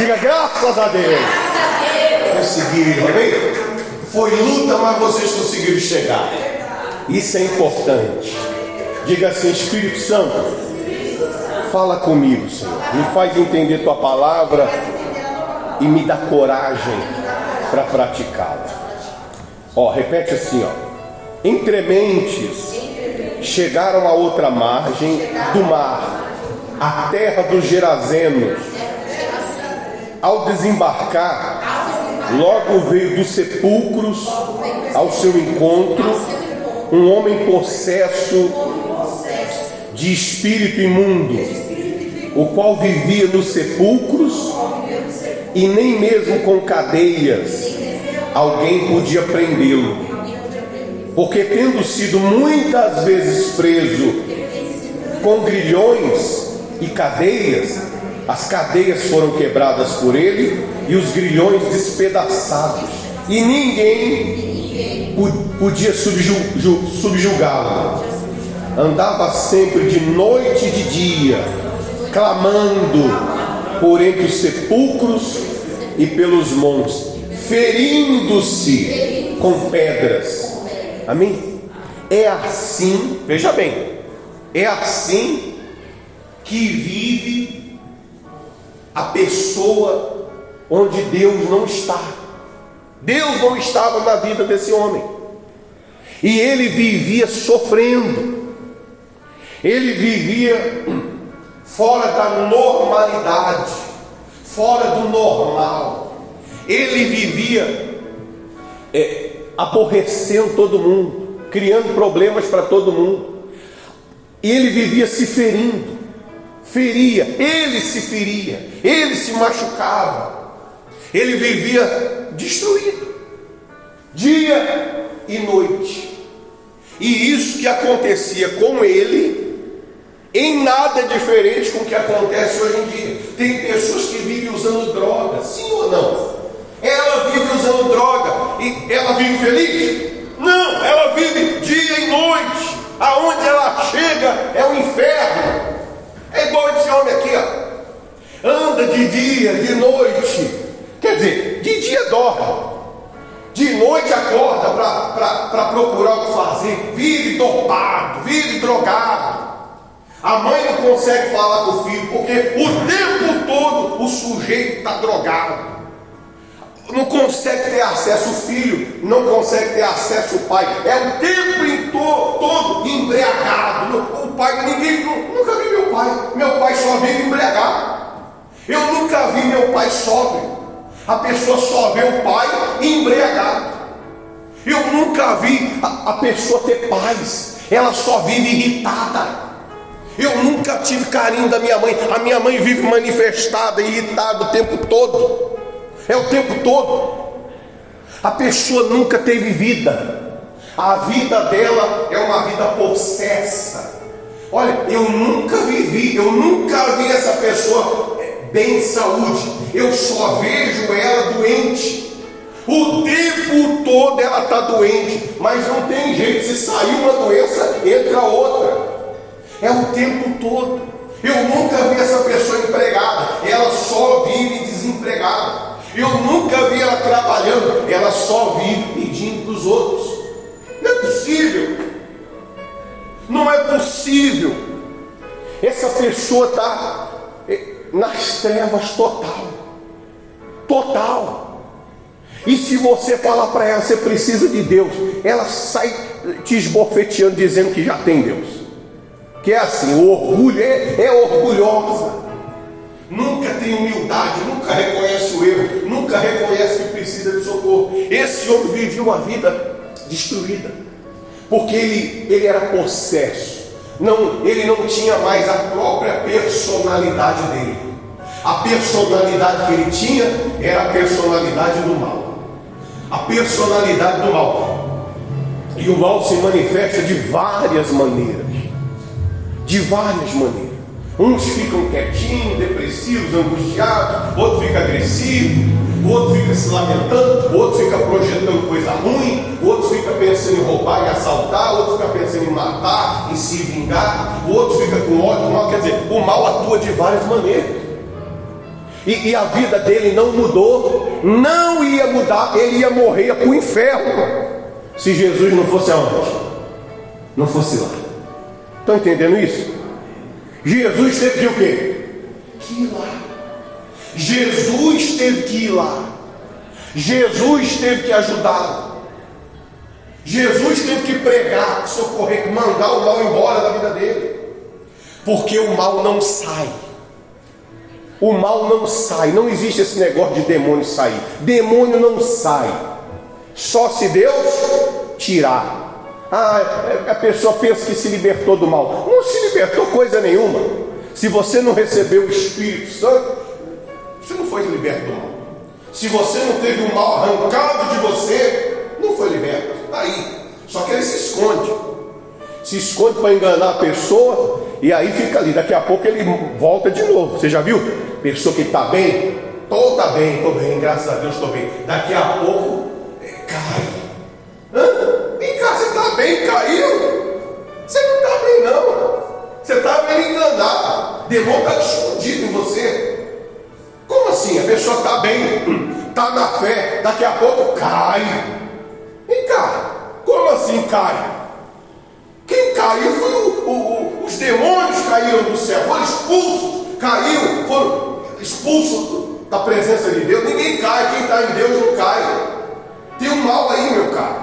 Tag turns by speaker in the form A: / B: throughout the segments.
A: Diga graças a Deus. Conseguiram, amém? Foi luta, mas vocês conseguiram chegar. Isso é importante. Diga assim, Espírito Santo, fala comigo, Senhor. Me faz entender tua palavra e me dá coragem para praticá-la. Ó, repete assim, ó. Entrementes chegaram a outra margem do mar, a terra dos Gerazenos. Ao desembarcar, logo veio dos sepulcros ao seu encontro um homem possesso de espírito imundo, o qual vivia nos sepulcros e nem mesmo com cadeias alguém podia prendê-lo. Porque tendo sido muitas vezes preso com grilhões e cadeias, as cadeias foram quebradas por ele e os grilhões despedaçados, e ninguém podia subjugá-lo. Andava sempre de noite e de dia, clamando por entre os sepulcros e pelos montes, ferindo-se com pedras Amém? É assim, veja bem, é assim que vive a pessoa onde Deus não está. Deus não estava na vida desse homem. E ele vivia sofrendo. Ele vivia fora da normalidade, fora do normal. Ele vivia é, aborrecendo todo mundo, criando problemas para todo mundo. Ele vivia se ferindo, feria, ele se feria, ele se machucava, ele vivia destruído, dia e noite. E isso que acontecia com ele, em nada diferente com o que acontece hoje em dia. Tem pessoas que vivem usando drogas, sim ou não? Ela vive usando droga e ela vive feliz? Não, ela vive dia e noite. Aonde ela chega é o inferno. É igual esse homem aqui, ó. Anda de dia, de noite. Quer dizer, dorme. De noite acorda para procurar o que fazer. Vive dopado, vive drogado. A mãe não consegue falar com o filho, porque o tempo todo o sujeito está drogado não consegue ter acesso o filho, não consegue ter acesso o pai, é o tempo todo, todo embriagado. O pai, ninguém, nunca vi meu pai, meu pai só vive embriagado. Eu nunca vi meu pai sóbrio. A pessoa só vê o pai embriagado. Eu nunca vi a, a pessoa ter paz, ela só vive irritada. Eu nunca tive carinho da minha mãe. A minha mãe vive manifestada, irritada o tempo todo é o tempo todo. A pessoa nunca teve vida, a vida dela é uma vida possessa. Olha, eu nunca vivi, eu nunca vi essa pessoa bem de saúde, eu só vejo ela doente. O tempo todo ela está doente, mas não tem jeito, se sair uma doença, entra outra. É o tempo todo. Eu nunca vi essa pessoa empregada, ela só vive desempregada. Eu nunca vi ela trabalhando, ela só vive pedindo para os outros. Não é possível. Não é possível. Essa pessoa está nas trevas total. Total. E se você falar para ela, você precisa de Deus, ela sai te esbofeteando, dizendo que já tem Deus. Que é assim, o orgulho é, é orgulhosa nunca tem humildade, nunca reconhece o erro, nunca reconhece que precisa de socorro. Esse homem vivia uma vida destruída, porque ele, ele era possesso, não, ele não tinha mais a própria personalidade dele. A personalidade que ele tinha era a personalidade do mal. A personalidade do mal. E o mal se manifesta de várias maneiras. De várias maneiras. Uns ficam quietinhos, depressivos, angustiados, outro fica agressivo, outro fica se lamentando, outro fica projetando coisa ruim, outro fica pensando em roubar e assaltar, outro fica pensando em matar, em se vingar, outro fica com ódio, mal, quer dizer, o mal atua de várias maneiras. E, e, a vida dele não mudou, não ia mudar, ele ia morrer para o inferno. Se Jesus não fosse aonde? Não fosse lá. Estão entendendo isso? Jesus teve que o quê? Que ir lá. Jesus teve que ir lá. Jesus teve que ajudá-lo. Jesus teve que pregar, socorrer, mandar o mal embora da vida dele. Porque o mal não sai. O mal não sai. Não existe esse negócio de demônio sair. Demônio não sai. Só se Deus tirar. Ah, a pessoa pensa que se libertou do mal. Não se libertou coisa nenhuma. Se você não recebeu o Espírito Santo, você não foi liberto do mal. Se você não teve o mal arrancado de você, não foi liberto. Tá aí. Só que ele se esconde. Se esconde para enganar a pessoa e aí fica ali. Daqui a pouco ele volta de novo. Você já viu? Pessoa que está bem, estou tá bem, estou bem, graças a Deus estou bem. Daqui a pouco cai. Hã? Não. Você está bem enganado. Demônio está escondido em você. Como assim? A pessoa está bem, está na fé, daqui a pouco cai. Vem cá, como assim cai? Quem caiu foi o, o, o, os demônios caíram do céu, foram expulsos, caiu, foram expulsos da presença de Deus. Ninguém cai, quem está em Deus não cai. Tem um mal aí, meu caro.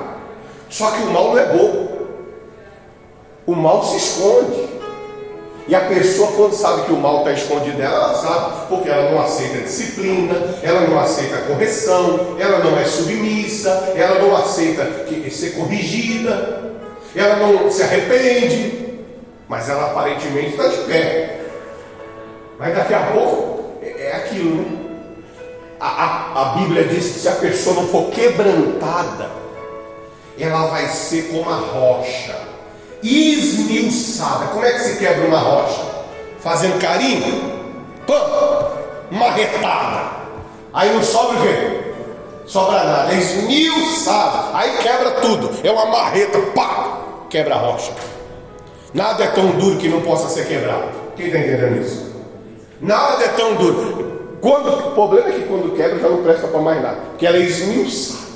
A: Só que o mal não é bobo. O mal se esconde. E a pessoa, quando sabe que o mal está escondido dela, ela sabe, porque ela não aceita disciplina, ela não aceita correção, ela não é submissa, ela não aceita ser corrigida, ela não se arrepende, mas ela aparentemente está de pé. Mas daqui a pouco é, é aquilo, né? A, a, a Bíblia diz que se a pessoa não for quebrantada, ela vai ser como a rocha esmiuçada. Como é que se quebra uma rocha? Fazendo carinho? Pã! Marretada. Aí não sobra o quê? Sobra nada. É esmiuçada. Aí quebra tudo. É uma marreta. Pá! Quebra a rocha. Nada é tão duro que não possa ser quebrado. Quem está entendendo isso? Nada é tão duro. Quando, o problema é que quando quebra já não presta para mais nada. Porque ela é esmiuçada.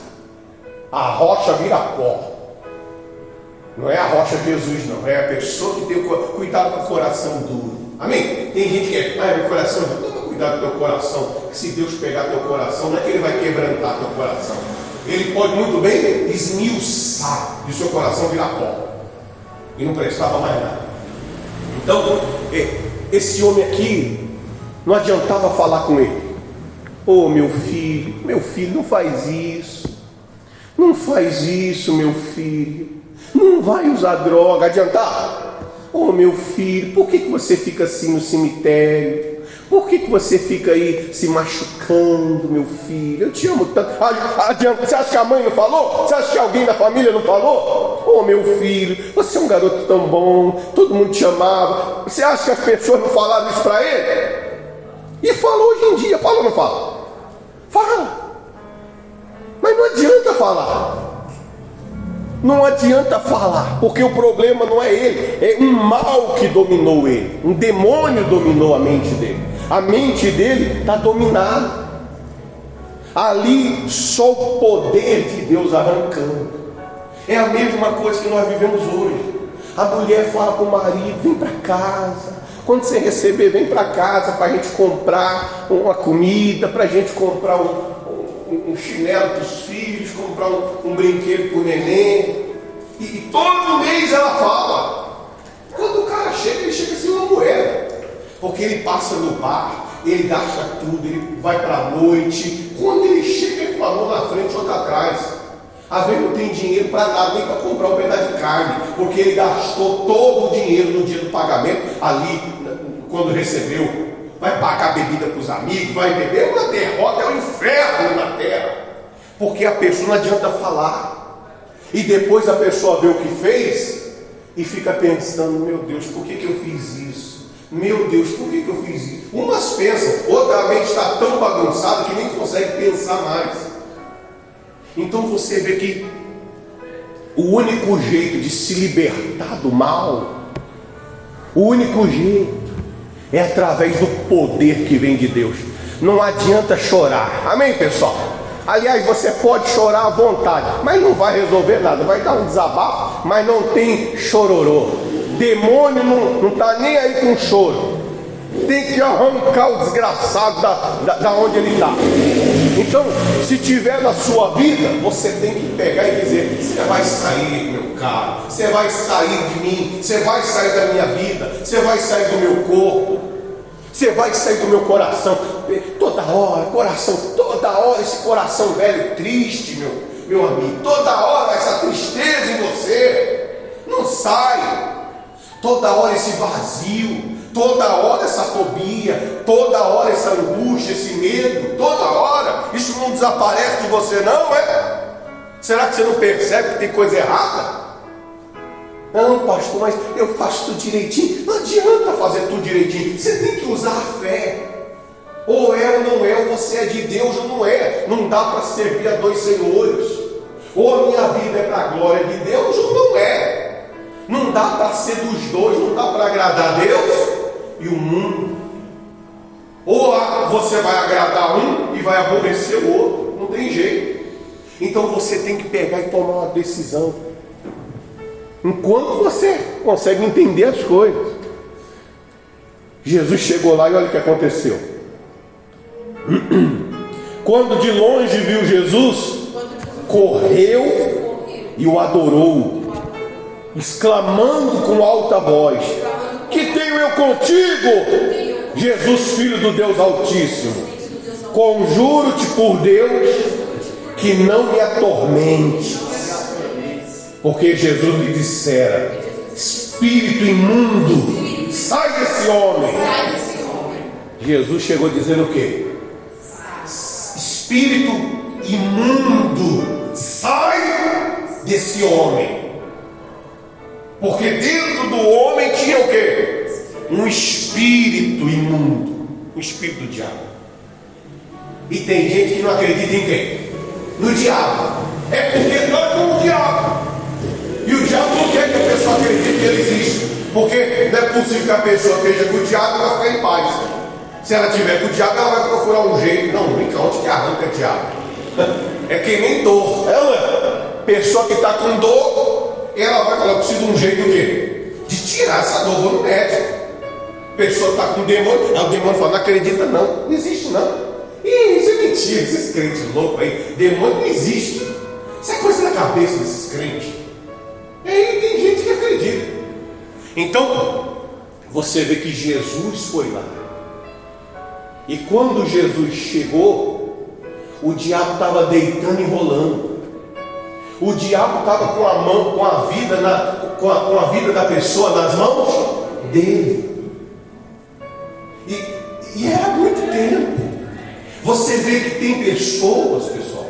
A: A rocha vira pó. Não é a rocha Jesus, não. É a pessoa que tem cuidado com o coração duro. Amém? Tem gente que é, ah, meu coração, toma cuidado com o teu coração. Que se Deus pegar teu coração, não é que ele vai quebrantar teu coração. Ele pode muito bem esmiuçar e o seu coração virar pó. E não prestava mais nada. Então, esse homem aqui, não adiantava falar com ele. Ô oh, meu filho, meu filho, não faz isso. Não faz isso, meu filho. Não vai usar droga, adiantar? Oh meu filho, por que, que você fica assim no cemitério? Por que, que você fica aí se machucando, meu filho? Eu te amo tanto. Adianta. Você acha que a mãe não falou? Você acha que alguém da família não falou? Oh, meu filho, você é um garoto tão bom, todo mundo te amava. Você acha que as pessoas não falaram isso para ele? E falou hoje em dia, fala ou não fala? Fala. Mas não adianta falar. Não adianta falar, porque o problema não é ele, é um mal que dominou ele, um demônio dominou a mente dele. A mente dele está dominada. Ali só o poder de Deus arrancando. É a mesma coisa que nós vivemos hoje. A mulher fala para o marido: vem para casa. Quando você receber, vem para casa para a gente comprar uma comida, para a gente comprar um, um, chinelo para os filhos, comprar um, um brinquedo para o neném. E, e, todo mês ela fala. Quando o cara chega, ele chega assim uma moeda. Porque ele passa no bar, ele gasta tudo, ele vai para a noite. Quando ele chega com a mão na frente, outra atrás. Às vezes não tem dinheiro para nada, nem para comprar um pedaço de carne, porque ele gastou todo o dinheiro no dia do pagamento, ali, quando recebeu vai pagar bebida para os amigos, vai beber, uma derrota, é um inferno na terra. Porque a pessoa não adianta falar. E depois a pessoa vê o que fez e fica pensando, meu Deus, por que, que eu fiz isso? Meu Deus, por que, que eu fiz isso? Umas pensam, outra mente está tão bagunçada que nem consegue pensar mais. Então você vê que o único jeito de se libertar do mal, o único jeito é através do poder que vem de Deus. Não adianta chorar. Amém, pessoal? Aliás, você pode chorar à vontade, mas não vai resolver nada. Vai dar um desabafo, mas não tem chororô. Demônio não está nem aí com choro. Tem que arrancar o desgraçado da, da, da onde ele está. Então, se tiver na sua vida, você tem que pegar e dizer: Você vai sair, meu caro, você vai sair de mim, você vai sair da minha vida, você vai sair do meu corpo, você vai sair do meu coração. Toda hora, coração, toda hora, esse coração velho triste, meu, meu amigo, toda hora essa tristeza em você, não sai, toda hora esse vazio. Toda hora essa fobia, toda hora essa angústia, esse medo, toda hora, isso não desaparece de você, não é? Será que você não percebe que tem coisa errada? Não, pastor, mas eu faço tudo direitinho. Não adianta fazer tudo direitinho. Você tem que usar a fé. Ou é ou não é, ou você é de Deus ou não é. Não dá para servir a dois senhores. Ou a minha vida é para a glória de Deus ou não é. Não dá para ser dos dois, não dá para agradar a Deus e o mundo. Ou você vai agradar um e vai aborrecer o outro. Não tem jeito. Então você tem que pegar e tomar uma decisão. Enquanto você consegue entender as coisas. Jesus chegou lá e olha o que aconteceu. Quando de longe viu Jesus, correu e o adorou, exclamando com alta voz: Que tenho eu contigo, Jesus, filho do Deus Altíssimo? Conjuro-te por Deus que não me atormente porque Jesus lhe dissera: Espírito imundo, sai desse homem. Jesus chegou dizendo o quê? Espírito imundo, sai desse homem. Porque dentro do homem tinha o quê? Um espírito imundo, um espírito do diabo. E tem gente que não acredita em quem? No diabo. É porque nós como o diabo. E o diabo não quer que a pessoa acredite que ele existe. Porque não é possível que a pessoa esteja com o diabo e vai ficar em paz. Se ela tiver com o diabo, ela vai procurar um jeito. Não, brinca, onde que arranca o diabo? É que nem dor. Ela, é pessoa que está com dor, ela vai falar, eu preciso de um jeito de quê? De tirar essa dor, no médico. Pessoa está com demônio, aí o demônio fala, não acredita não, não existe não. Ih, isso é mentira, esses crentes loucos aí, demônio não existe. Isso é coisa da cabeça desses crentes. E aí tem gente que acredita. Então, você vê que Jesus foi lá. E quando Jesus chegou, o diabo estava deitando e rolando. O diabo estava com a mão, com a vida, na, com, a, com a vida da pessoa nas mãos dele. E, e muito tempo. Você vê que tem pessoas, pessoal,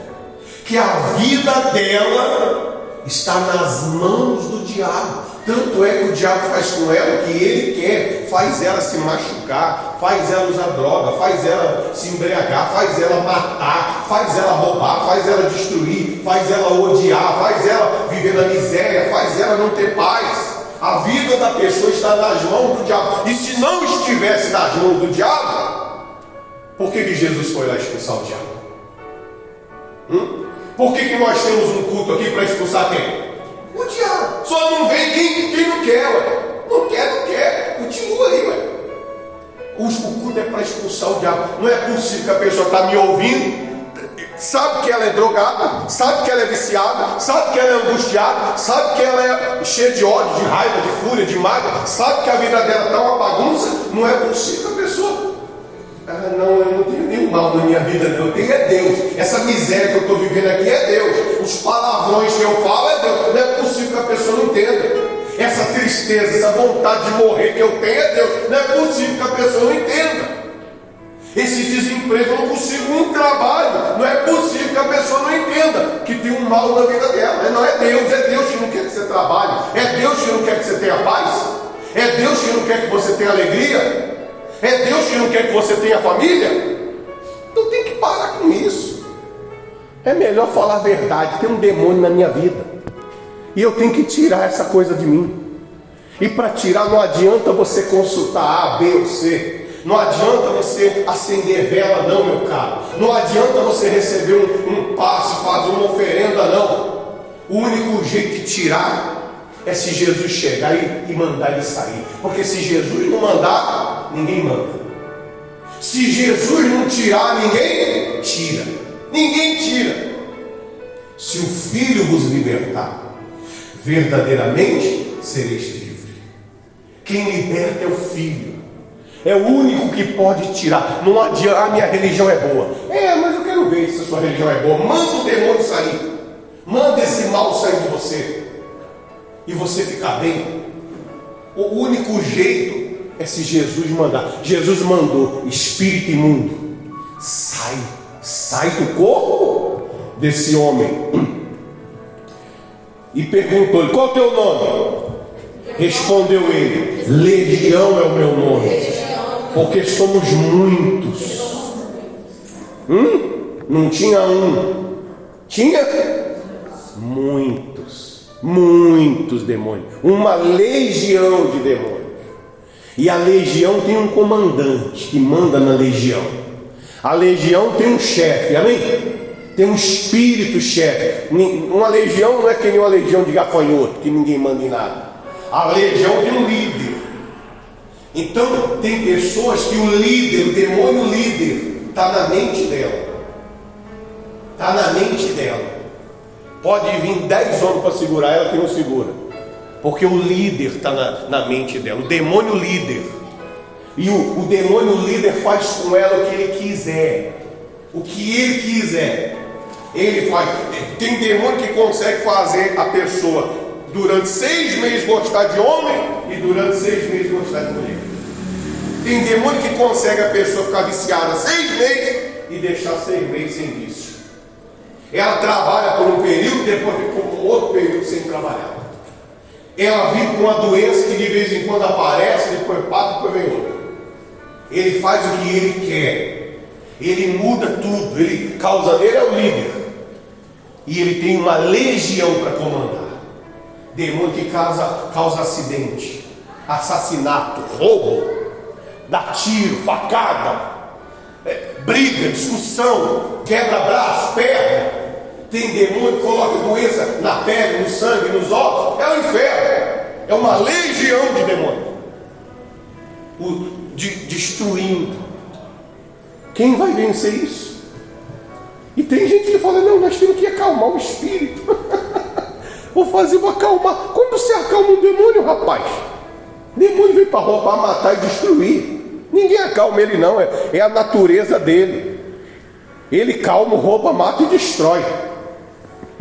A: que a vida dela está nas mãos do diabo. Tanto é que o diabo faz com ela o que ele quer, faz ela se machucar, faz ela usar droga, faz ela se embriagar, faz ela matar, faz ela roubar, faz ela destruir, faz ela odiar, faz ela viver na miséria, faz ela não ter paz. A vida da pessoa está nas mãos do diabo. E se não estivesse nas mãos do diabo, por que, que Jesus foi lá expulsar o diabo? Hum? Por que, que nós temos um culto aqui para expulsar quem? O diabo. Só não vem quem, quem não quer, ué. Não quer, não quer. Continua aí, ué. O culto é para expulsar o diabo. Não é possível que a pessoa está me ouvindo, sabe que ela é drogada, sabe que ela é viciada, sabe que ela é angustiada, sabe que ela é cheia de ódio, de raiva, de fúria, de mágoa, sabe que a vida dela está uma bagunça. Não é possível que a pessoa ah, não, eu não tenho nenhum mal na minha vida, não. Eu tenho é Deus. Essa miséria que eu estou vivendo aqui é Deus. Os palavrões que eu falo é Deus. Não é possível que a pessoa não entenda. Essa tristeza, essa vontade de morrer que eu tenho é Deus. Não é possível que a pessoa não entenda. Esse desemprego, eu não consigo um trabalho. Não é possível que a pessoa não entenda que tem um mal na vida dela. Não é Deus, é Deus que não quer que você trabalhe. É Deus que não quer que você tenha paz. É Deus que não quer que você tenha alegria. É Deus que não quer que você tenha família? Então tem que parar com isso. É melhor falar a verdade. Tem um demônio na minha vida. E eu tenho que tirar essa coisa de mim. E para tirar não adianta você consultar A, B ou C. Não adianta você acender vela, não, meu caro. Não adianta você receber um, um passe, fazer uma oferenda, não. O único jeito de tirar é se Jesus chegar e, e mandar ele sair. Porque se Jesus não mandar, ninguém manda. Se Jesus não tirar, ninguém tira. Ninguém tira. Se o Filho vos libertar, verdadeiramente sereis livre. Quem liberta é o Filho. É o único que pode tirar. Não adianta, a minha religião é boa. É, mas eu quero ver se a sua religião é boa. Manda o demônio sair. Manda esse mal sair de você. E você ficar bem. O único jeito é se Jesus mandar. Jesus mandou, espírito imundo, sai, sai do corpo desse homem e perguntou-lhe: Qual é o teu nome? Respondeu ele: Legião é o meu nome, porque somos muitos. Hum? Não tinha um, tinha muitos, muitos demônios, uma legião de demônios. E a legião tem um comandante que manda na legião. A legião tem um chefe, amém? tem um espírito chefe. Uma legião não é que nem uma legião de gafanhoto, que ninguém manda em nada. A legião tem um líder. Então, tem pessoas que o líder, o demônio líder, está na mente dela. Está na mente dela. Pode vir dez homens para segurar ela que não segura. Porque o líder está na, na, mente dela. O demônio líder. E o, o demônio líder faz com ela o que ele quiser. O que ele quiser. Ele faz. Tem demônio que consegue fazer a pessoa durante seis meses gostar de homem e durante seis meses gostar de mulher. Tem demônio que consegue a pessoa ficar viciada seis meses e deixar seis meses sem vício. Ela trabalha por um período, depois fica por outro período sem trabalhar. Ela vive com uma doença que de vez em quando aparece, depois passa, depois vem outra. Ele faz o que ele quer. Ele muda tudo. Ele causa. Ele é o líder. E ele tem uma legião para comandar. Demônio que causa, causa acidente, assassinato, roubo, dá tiro, facada, é, briga, discussão, quebra braço, perna. Tem demônio coloca doença na pele, no sangue, nos ossos. É o inferno. É uma legião de demônio. O, de, destruindo. Quem vai vencer isso? E tem gente que fala, não, nós temos que acalmar o espírito. vou fazer, vou acalmar. Como você acalma um demônio, rapaz? demônio vem para roubar, matar e destruir. Ninguém acalma ele não, é, é a natureza dele. Ele calma, rouba, mata e destrói.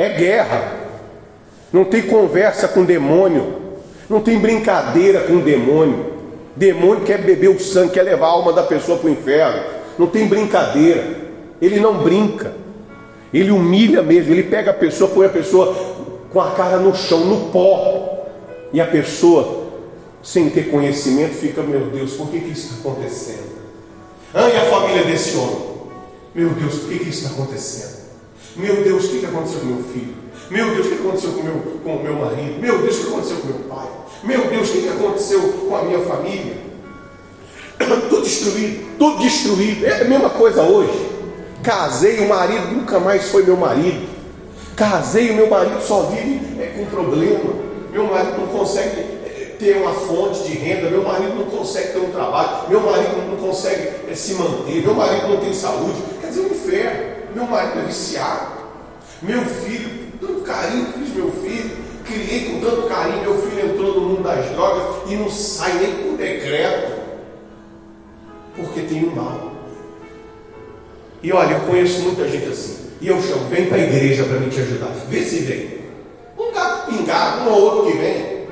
A: É guerra. Não tem conversa com demônio. Não tem brincadeira com demônio. Demônio quer beber o sangue, quer levar a alma da pessoa para o inferno. Não tem brincadeira. Ele não brinca. Ele humilha mesmo, ele pega a pessoa, põe a pessoa com a cara no chão, no pó. E a pessoa, sem ter conhecimento, fica, meu Deus, por que, que isso está acontecendo? Ah, e a família desse homem? Meu Deus, por que, que isso está acontecendo? Meu Deus, o que, aconteceu com meu filho? Meu Deus, o que aconteceu com meu, o com meu marido? Meu Deus, o que aconteceu com meu pai? Meu Deus, o que, aconteceu com a minha família? Tudo destruído, tudo destruído. É a mesma coisa hoje. Casei, o marido nunca mais foi meu marido. Casei, o meu marido só vive é, com problema. Meu marido não consegue é, ter uma fonte de renda. Meu marido não consegue ter um trabalho. Meu marido não consegue é, se manter. Meu marido não tem saúde. Quer dizer, um inferno. Meu marido é viciado. Meu filho, tanto carinho fiz meu filho. Criei com tanto carinho. Meu filho entrou no mundo das drogas e não sai nem por decreto. Porque tem um mal. E olha, eu conheço muita gente assim. E eu chamo, vem para a igreja para me te ajudar. Vê se vem. Um gato pingado, um ou outro que vem.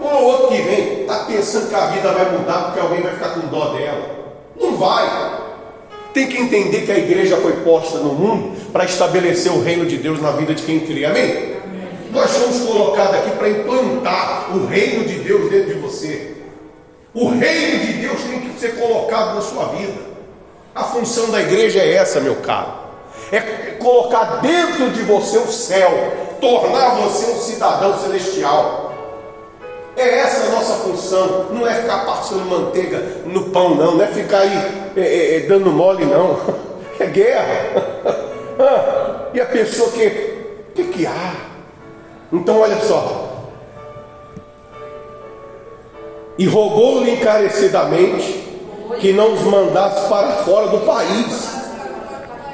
A: Um ou outro que vem, está pensando que a vida vai mudar porque alguém vai ficar com dó dela. Não vai. Tem que entender que a igreja foi posta no mundo para estabelecer o reino de Deus na vida de quem crê. Amém? Amém. Nós somos colocados aqui para implantar o reino de Deus dentro de você. O reino de Deus tem que ser colocado na sua vida. A função da igreja é essa, meu caro. É colocar dentro de você o céu, tornar você um cidadão celestial. É essa a nossa função, não é ficar passando manteiga no pão, não, não é ficar aí é, é, é dando mole, não. É guerra. Ah, e a pessoa que, o que, que há? Então olha só. E rogou-lhe encarecidamente que não os mandasse para fora do país.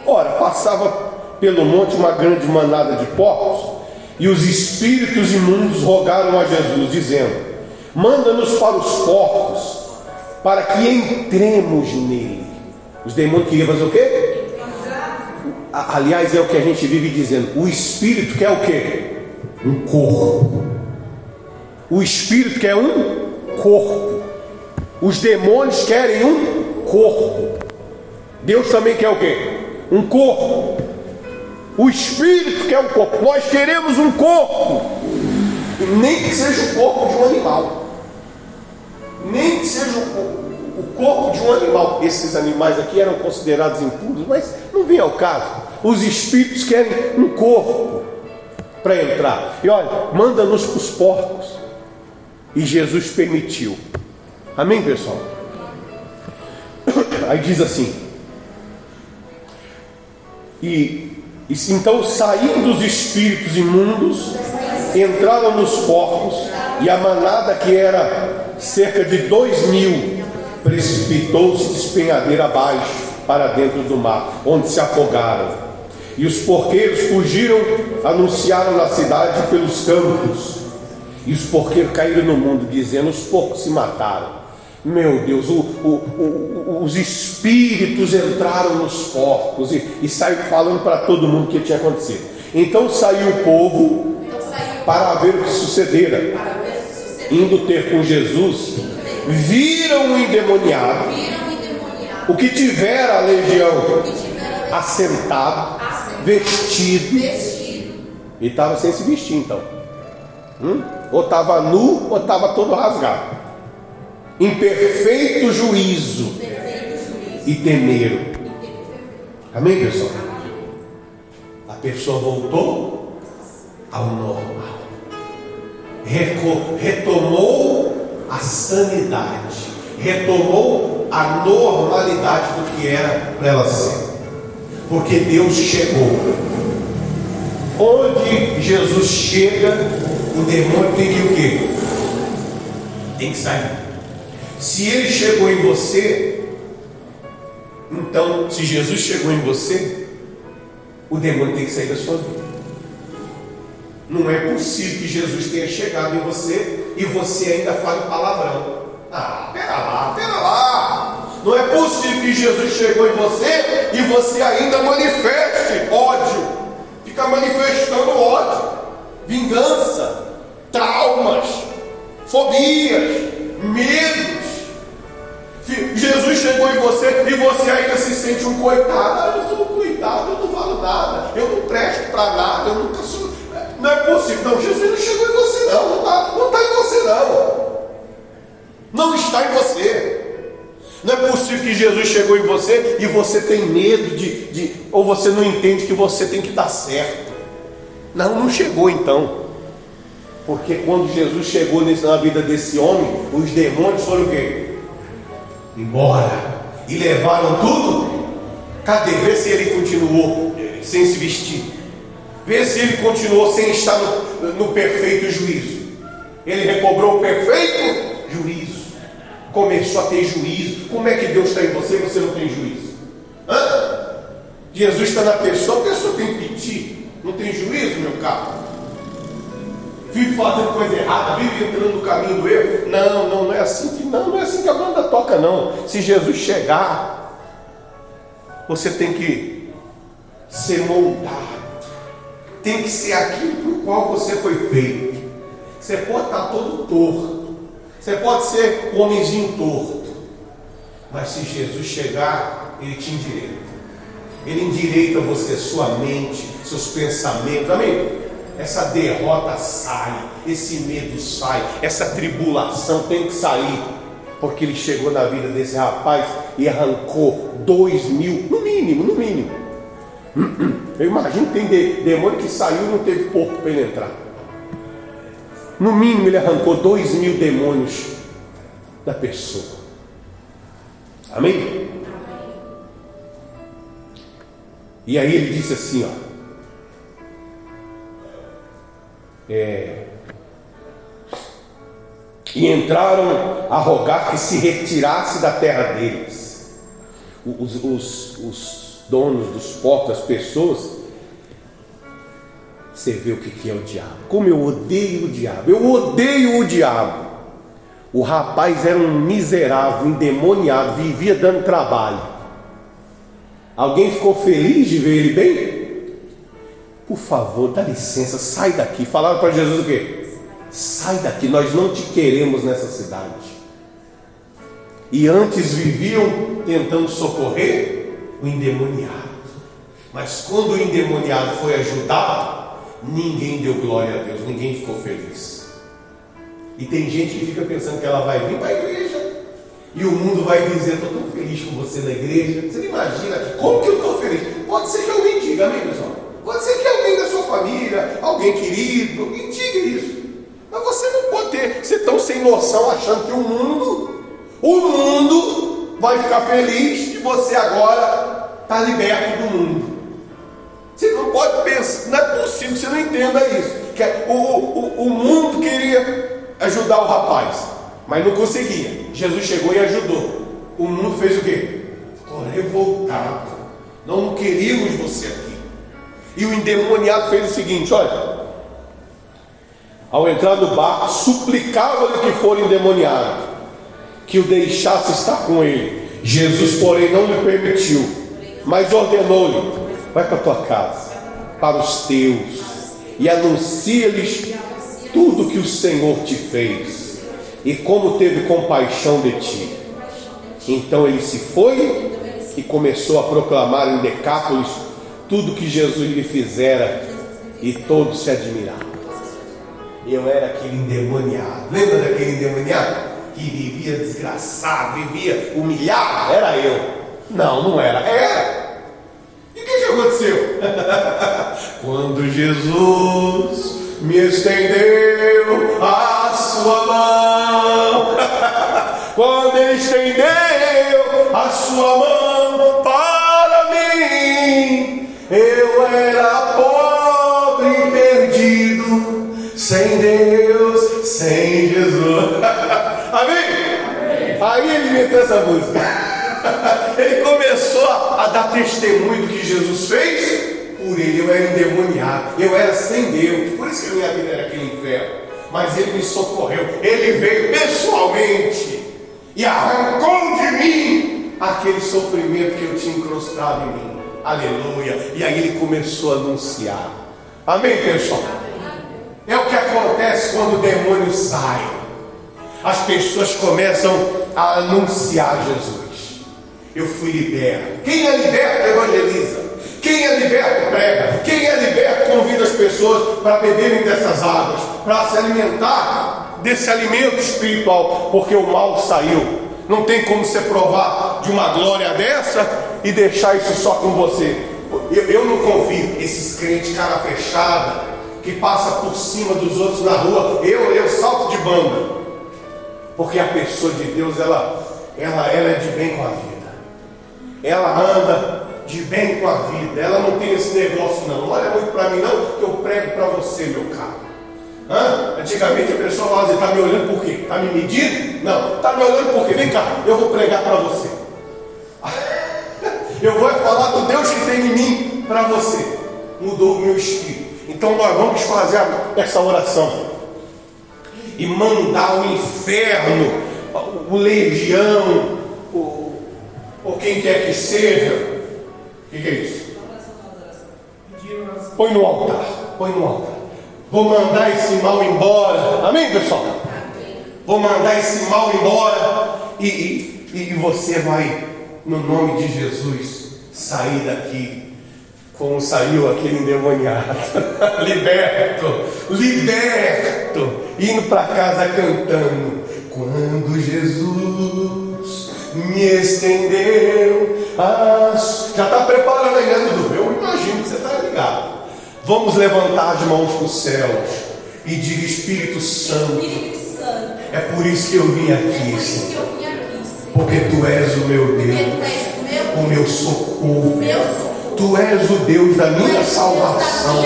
A: Ora, passava pelo monte uma grande manada de porcos, e os espíritos imundos rogaram a Jesus, dizendo: Manda-nos para os porcos, para que entremos nele. Os demônios queriam fazer o quê? Aliás, é o que a gente vive dizendo: o espírito quer o quê? Um corpo. O espírito quer um corpo. Os demônios querem um corpo. Deus também quer o quê? Um corpo. O espírito quer um corpo. Nós queremos um corpo. Nem que seja o corpo de um animal. Nem que seja o, o corpo de um animal. Esses animais aqui eram considerados impuros, mas não vem ao caso. Os espíritos querem um corpo para entrar. E olha, manda-nos para os porcos. E Jesus permitiu. Amém, pessoal? Aí diz assim: e, e então saindo os espíritos imundos, entraram nos porcos, e a manada que era cerca de dois mil precipitou-se despenhadeira abaixo para dentro do mar, onde se afogaram. E os porqueiros fugiram, anunciaram na cidade pelos campos. E os porqueiros caíram no mundo, dizendo: os porcos se mataram. Meu Deus, o, o, o, os espíritos entraram nos porcos e, e saiu falando para todo mundo o que tinha acontecido. Então saiu o povo para ver o que sucedera. Indo ter com Jesus, viram o endemoniado, o que tivera a legião assentado, vestido, e estava sem se vestir então. Hum? Ou estava nu, ou estava todo rasgado. Em perfeito juízo. E temeram. Amém, pessoal? A pessoa voltou ao normal, retomou a sanidade, retomou a normalidade do que era para ela ser, porque Deus chegou. Onde Jesus chega, o demônio tem que o quê? Tem que sair. Se ele chegou em você, então, se Jesus chegou em você, o demônio tem que sair da sua vida. Não é possível que Jesus tenha chegado em você e você ainda fale palavrão. Ah, pera lá, pera lá. Não é possível que Jesus chegou em você e você ainda manifeste ódio. Fica manifestando ódio, vingança, traumas, fobias, medos. Jesus chegou em você e você ainda se sente um coitado. Ah, eu sou um coitado, eu não falo nada, eu não presto para nada, eu nunca sou. Não é possível. Não, Jesus não chegou em você, não. Não está não tá em você, não. Não está em você. Não é possível que Jesus chegou em você e você tem medo de, de. Ou você não entende que você tem que dar certo. Não, não chegou então. Porque quando Jesus chegou na vida desse homem, os demônios foram o quê? embora e levaram tudo. Cadê? Vê se ele continuou sem se vestir. Vê se ele continuou sem estar no, no perfeito juízo. Ele recobrou o perfeito juízo. Começou a ter juízo. Como é que Deus está em você e você não tem juízo? Hã? Jesus está na pessoa, a pessoa tem piti. Não tem juízo, meu caro? vive fazendo coisa errada, vive entrando no caminho do erro. Não, não, não é assim que não, não é assim que a banda toca, não. Se Jesus chegar, você tem que ser moldado. Tem que ser aquilo para o qual você foi feito. Você pode estar todo torto. Você pode ser um homenzinho torto. Mas se Jesus chegar, ele te endireita. Ele endireita você, sua mente, seus pensamentos. Amém? essa derrota sai, esse medo sai, essa tribulação tem que sair, porque ele chegou na vida desse rapaz e arrancou dois mil, no mínimo, no mínimo. Eu imagino que tem demônio que saiu e não teve porco para ele entrar. No mínimo, ele arrancou dois mil demônios da pessoa. Amém? E aí ele disse assim, ó. É, e entraram a rogar que se retirasse da terra deles. Os, os, os donos dos portos, as pessoas, você vê o que é o diabo. Como eu odeio o diabo. Eu odeio o diabo. O rapaz era um miserável, endemoniado, vivia dando trabalho. Alguém ficou feliz de ver ele bem? Por favor, dá licença, sai daqui. Falaram para Jesus o quê? Sai daqui, nós não te queremos nessa cidade. E antes viviam tentando socorrer o endemoniado. Mas quando o endemoniado foi ajudado, ninguém deu glória a Deus, ninguém ficou feliz. E tem gente que fica pensando que ela vai vir para a igreja e o mundo vai dizer: Estou tão feliz com você na igreja. Você não imagina como que eu estou feliz? Pode ser que alguém diga, amém, pessoal? Pode ser que alguém da sua família, alguém querido, alguém diga isso. Mas você não pode ter, ser tão sem noção achando que o mundo, o mundo vai ficar feliz e você agora está liberto do mundo. Você não pode pensar, não é possível que você não entenda isso. É, o, o, o mundo queria ajudar o rapaz, mas não conseguia. Jesus chegou e ajudou. O mundo fez o quê? Ficou revoltado. Não queríamos você aqui. E o endemoniado fez o seguinte: olha, ao entrar no barco, suplicava-lhe que for endemoniado, que o deixasse estar com ele. Jesus, porém, não lhe permitiu, mas ordenou-lhe: vai para a tua casa, para os teus, e anuncia-lhes tudo que o Senhor te fez, e como teve compaixão de ti. Então ele se foi e começou a proclamar em Decápolis tudo que Jesus lhe fizera, e todos se admiravam. Eu era aquele endemoniado, lembra daquele endemoniado? Que vivia desgraçado, vivia humilhado? Era eu. Não, não era. Era aconteceu? Quando Jesus me estendeu a sua mão, quando ele estendeu a sua mão para mim, eu era pobre e perdido, sem Deus, sem Jesus. Amém? Aí ele inventou essa música. Começou a dar testemunho do que Jesus fez por ele. Eu era endemoniado, eu era sem Deus, por isso que minha vida era aquele inferno. Mas ele me socorreu, ele veio pessoalmente e arrancou de mim aquele sofrimento que eu tinha incrustado em mim. Aleluia. E aí ele começou a anunciar. Amém, pessoal? É o que acontece quando o demônio sai. As pessoas começam a anunciar Jesus. Eu fui liberto. Quem é liberto evangeliza. Quem é liberto prega. Quem é liberto convida as pessoas para beberem dessas águas, para se alimentar desse alimento espiritual, porque o mal saiu. Não tem como você provar de uma glória dessa e deixar isso só com você. Eu, eu não confio esses crentes cara fechada que passa por cima dos outros na rua. Eu, eu salto de banda. Porque a pessoa de Deus, ela, ela, ela é de bem com a vida ela anda de bem com a vida, ela não tem esse negócio não. Olha muito para mim não, que eu prego para você, meu caro. Hã? Antigamente a pessoa falava assim, está me olhando por quê? Está me medindo? Não, está me olhando por quê? Vem cá, eu vou pregar para você. Eu vou falar do Deus que tem em mim para você. Mudou o meu espírito. Então nós vamos fazer essa oração. E mandar o inferno, o legião, ou quem quer que seja, o que, que é isso? Põe no altar, põe no altar. Vou mandar esse mal embora. Amém, pessoal? Vou mandar esse mal embora. E, e, e você vai, no nome de Jesus, sair daqui como saiu aquele endemoniado, liberto, liberto, indo para casa cantando. Quando Jesus me estendeu as. Já está preparando aí, né, Dudu? Eu imagino que você está ligado. Vamos levantar as mãos para os céus. E diga Espírito Santo.
B: Espírito Santo.
A: É por isso que eu vim
B: É
A: aqui, Senhor. Porque tu és o meu Deus,
B: o meu,
A: meu socorro.
B: meu.
A: Tu és o Deus da minha salvação.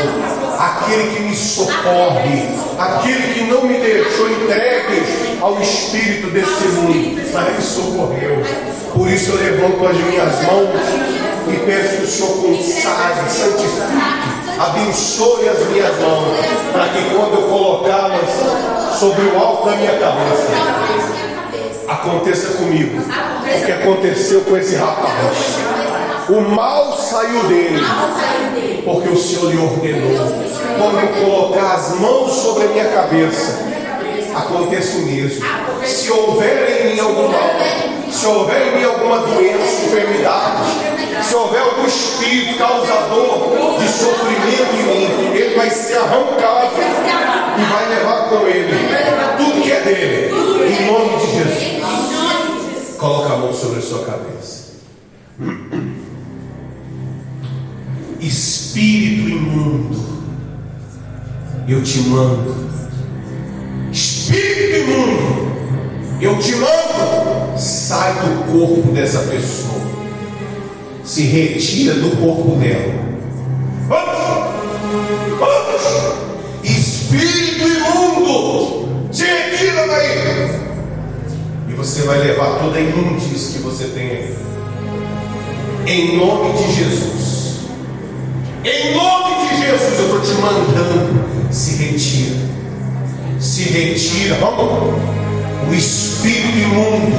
A: Aquele que me socorre, aquele que não me deixou entregue ao espírito desse mundo, mas me socorreu. Por isso eu levanto as minhas mãos e peço que o Senhor consagre, santifique, abençoe as minhas mãos, para que quando eu colocá-las sobre o alto da minha cabeça, aconteça comigo o que aconteceu com esse rapaz. O Mal saiu dele. porque o Senhor lhe ordenou. Quando colocar as mãos sobre a minha cabeça, aconteça o mesmo. Se houver em mim algum mal, se houver em mim alguma doença, enfermidade, se houver algum espírito causador de sofrimento em mim, ele vai ser arrancado e vai levar com ele tudo que é dele. Em nome de Jesus. Coloca a mão sobre a sua cabeça. Mando. Espírito imundo, eu te mando. Sai do corpo dessa pessoa. Se retira do corpo dela. Vamos! Vamos! Espírito imundo, se retira daí. E você vai levar toda a imundície que você tem aí. Em nome de Jesus. Em nome de Jesus, eu estou te mandando. Se retira. Se retira. Vamos. O espírito imundo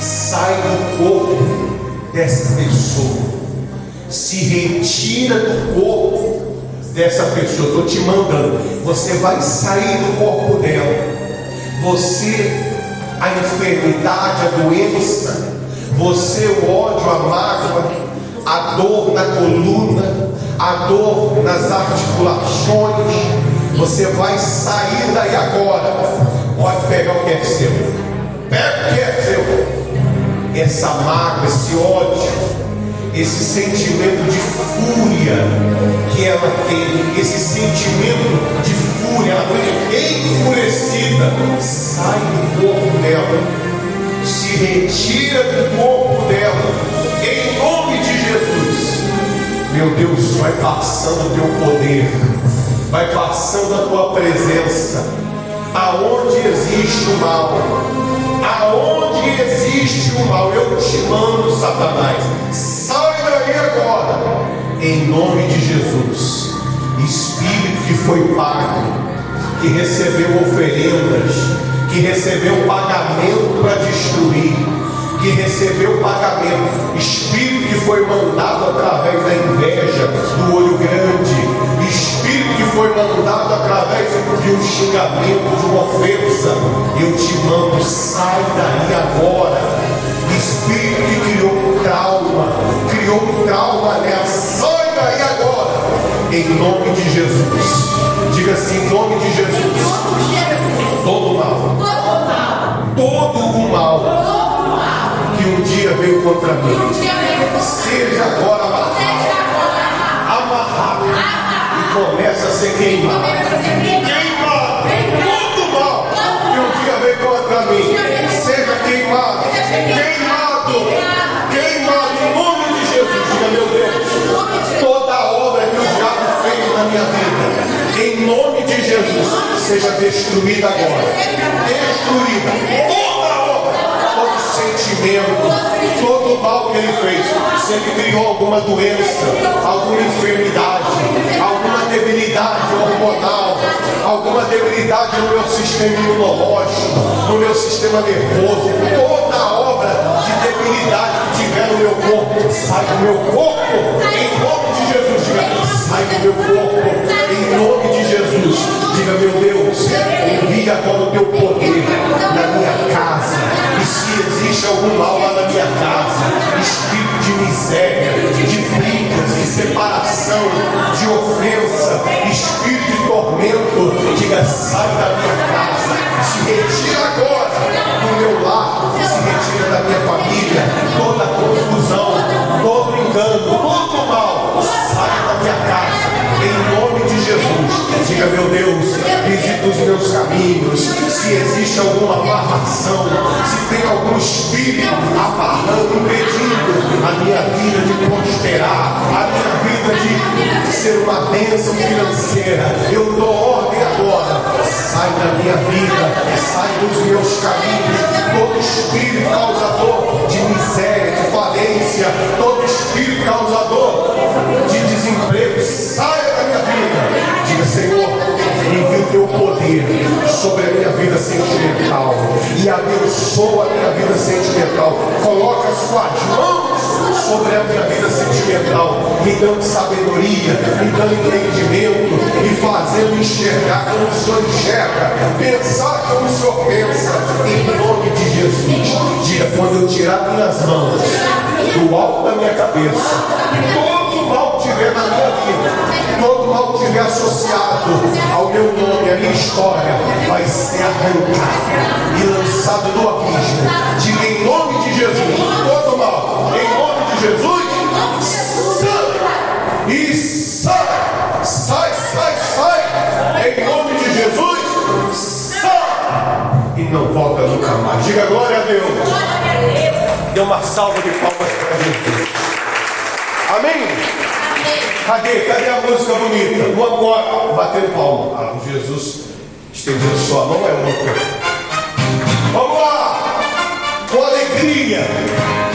A: sai do corpo dessa pessoa. Se retira do corpo dessa pessoa. Estou te mandando. Você vai sair do corpo dela. Você a enfermidade, a doença, você o ódio, a mágoa, a dor na coluna, a dor nas articulações, você vai sair daí agora. Pode pegar o que é seu. Pega o que é seu. Essa mágoa, esse ódio, esse sentimento de fúria que ela tem, esse sentimento de fúria, ela foi enfurecida, sai do corpo dela, se retira do corpo dela, Meu Deus, vai passando o teu poder, vai passando a tua presença, aonde existe o mal, aonde existe o mal, eu te mando, Satanás, sai daí agora, em nome de Jesus. Espírito que foi pago, que recebeu oferendas, que recebeu pagamento para destruir, que recebeu pagamento, espírito que foi mandado através da inveja, do olho grande, espírito que foi mandado através de um xingamento, de uma ofensa, eu te mando, sai daí agora. Espírito que criou um trauma, criou um trauma nela, sai daí agora, em nome de Jesus. Diga assim, em nome de Jesus,
B: nome de Jesus.
A: todo mal,
B: Todo mal.
A: Dia veio contra mim, seja agora amarrado, amarrado e começa a ser queimado. Queimado! Todo mal que um dia veio contra mim, seja queimado, queimado, queimado em nome de Jesus. Diga, meu Deus, toda obra que o diabo fez na minha vida, em nome de Jesus, seja destruída agora. Destruída. Sentimento, todo o mal que ele fez. Se ele criou alguma doença, alguma enfermidade, alguma debilidade hormonal, alguma debilidade no meu sistema imunológico, no meu sistema nervoso, toda obra de debilidade que tiver no meu corpo, sai do meu corpo, em nome de Jesus. Diga, sai do meu corpo, em nome de Jesus. Diga, meu Deus, envia agora o teu poder mal lá na minha casa, espírito de miséria, de brigas, de separação, de ofensa, espírito de tormento, diga, sai da minha casa, se retira agora do meu lar, se retira da minha família, toda confusão, Diga, meu Deus, visita os meus caminhos. Se existe alguma amarração, se tem algum espírito amarrando, impedindo a minha vida de prosperar, a minha vida de ser uma bênção financeira, eu dou ordem agora. Sai da minha vida, sai dos meus caminhos. Todo espírito causador de miséria, de falência, todo espírito causador de desemprego, saia da minha vida. Diga, Senhor, envia o teu poder sobre a minha vida sentimental e abençoa a minha vida sentimental. Coloca as suas mãos sobre a minha vida sentimental, me dando sabedoria, me dando entendimento e fazendo enxergar como o Senhor enxerga, pensar como o Senhor pensa, em nome de Jesus. Diga, quando eu tirar minhas mãos do alto da minha cabeça, todo mal tiver na minha vida, todo mal tiver associado ao meu nome, à minha história, vai ser arrancado e lançado no abismo. Diga em nome de Jesus, todo Jesus, sai e sai, sai, sai, sai, em nome de Jesus, sai e não volta nunca mais. Diga glória a Deus. Dê uma salva de palmas para Jesus. Amém? Cadê? Cadê a música bonita? Vamos agora batendo palma. Ah, Jesus estendendo sua mão é outra. Vamos lá! Com alegria.